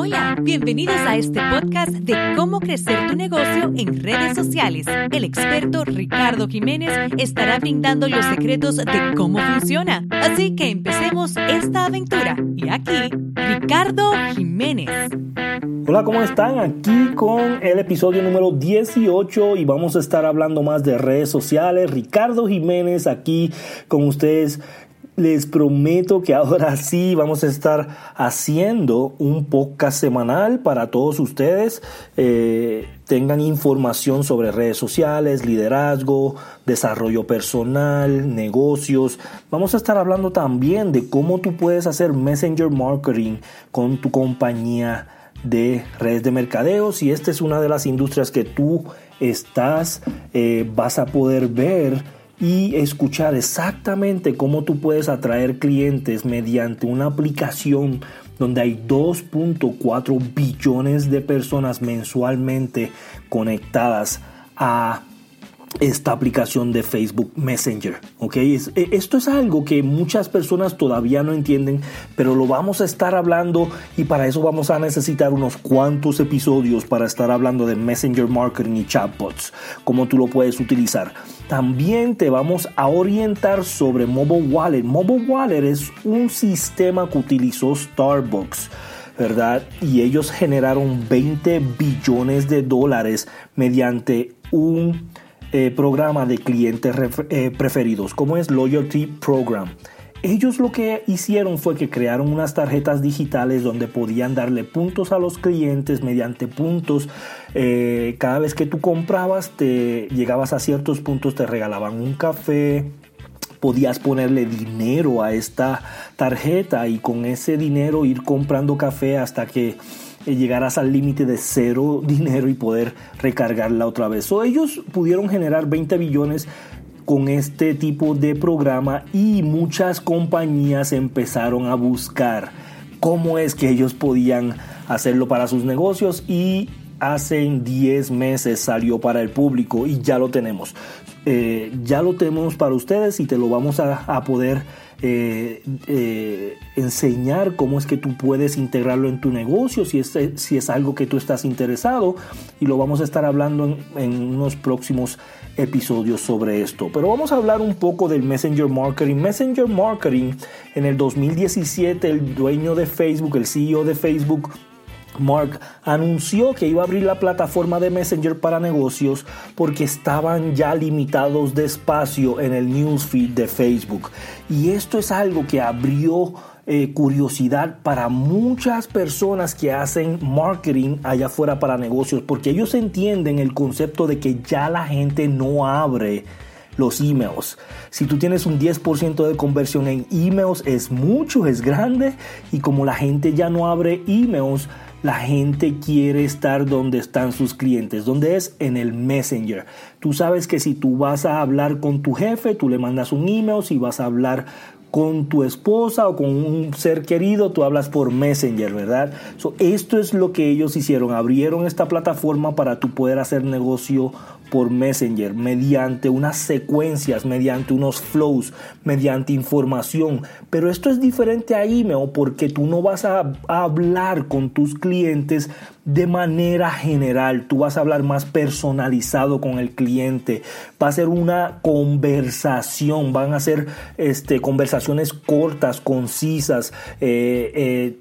Hola, bienvenidos a este podcast de cómo crecer tu negocio en redes sociales. El experto Ricardo Jiménez estará brindando los secretos de cómo funciona. Así que empecemos esta aventura. Y aquí, Ricardo Jiménez. Hola, ¿cómo están? Aquí con el episodio número 18 y vamos a estar hablando más de redes sociales. Ricardo Jiménez aquí con ustedes les prometo que ahora sí vamos a estar haciendo un podcast semanal para todos ustedes. Eh, tengan información sobre redes sociales, liderazgo, desarrollo personal, negocios. Vamos a estar hablando también de cómo tú puedes hacer messenger marketing con tu compañía de redes de mercadeo. Si esta es una de las industrias que tú estás, eh, vas a poder ver y escuchar exactamente cómo tú puedes atraer clientes mediante una aplicación donde hay 2.4 billones de personas mensualmente conectadas a esta aplicación de Facebook Messenger. ¿ok? E, esto es algo que muchas personas todavía no entienden, pero lo vamos a estar hablando y para eso vamos a necesitar unos cuantos episodios para estar hablando de Messenger Marketing y chatbots, cómo tú lo puedes utilizar. También te vamos a orientar sobre Mobile Wallet. Mobile Wallet es un sistema que utilizó Starbucks. ¿verdad? Y ellos generaron 20 billones de dólares mediante un eh, programa de clientes eh, preferidos, como es Loyalty Program. Ellos lo que hicieron fue que crearon unas tarjetas digitales donde podían darle puntos a los clientes mediante puntos. Eh, cada vez que tú comprabas, te llegabas a ciertos puntos, te regalaban un café, podías ponerle dinero a esta tarjeta y con ese dinero ir comprando café hasta que llegarás al límite de cero dinero y poder recargarla otra vez. O ellos pudieron generar 20 billones con este tipo de programa y muchas compañías empezaron a buscar cómo es que ellos podían hacerlo para sus negocios y hace 10 meses salió para el público y ya lo tenemos. Eh, ya lo tenemos para ustedes y te lo vamos a poder eh, eh, enseñar cómo es que tú puedes integrarlo en tu negocio, si es, si es algo que tú estás interesado, y lo vamos a estar hablando en, unos próximos episodios sobre esto. Pero vamos a hablar un poco del Messenger Marketing. Messenger Marketing, en el 2017, el dueño de Facebook, el CEO de Facebook, Mark anunció que iba a abrir la plataforma de Messenger para negocios porque estaban ya limitados de espacio en el newsfeed de Facebook. Y esto es algo que abrió eh, curiosidad para muchas personas que hacen marketing allá afuera para negocios porque ellos entienden el concepto de que ya la gente no abre los emails. Si tú tienes un 10% de conversión en emails es mucho, es grande y como la gente ya no abre emails, la gente quiere estar donde están sus clientes, donde es en el Messenger. Tú sabes que si tú vas a hablar con tu jefe, tú le mandas un email, si vas a hablar con tu esposa o con un ser querido, tú hablas por Messenger, ¿verdad? esto es lo que ellos hicieron, abrieron esta plataforma para tú poder hacer negocio por Messenger, mediante unas secuencias, mediante unos flows, mediante información. Pero esto es diferente a email porque tú no vas a, hablar con tus clientes de manera general, tú vas a hablar más personalizado con el cliente, va a ser una conversación, van a ser este, conversaciones cortas, concisas, eh, eh,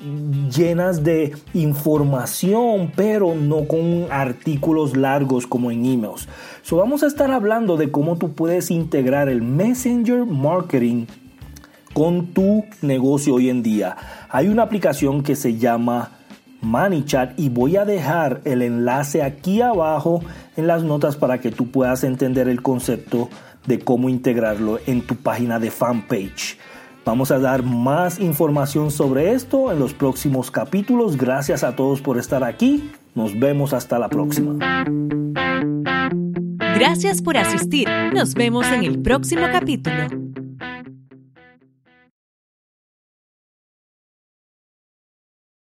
llenas de información, pero no con artículos largos como en emails. So, vamos a estar hablando de cómo tú puedes integrar el Messenger Marketing con tu negocio hoy en día. Hay una aplicación que se llama ManyChat y voy a dejar el enlace aquí abajo en las notas para que tú puedas entender el concepto de cómo integrarlo en tu página de fanpage. Vamos a dar más información sobre esto en los próximos capítulos. Gracias a todos por estar aquí. Nos vemos hasta la próxima. Gracias por asistir. Nos vemos en el próximo capítulo.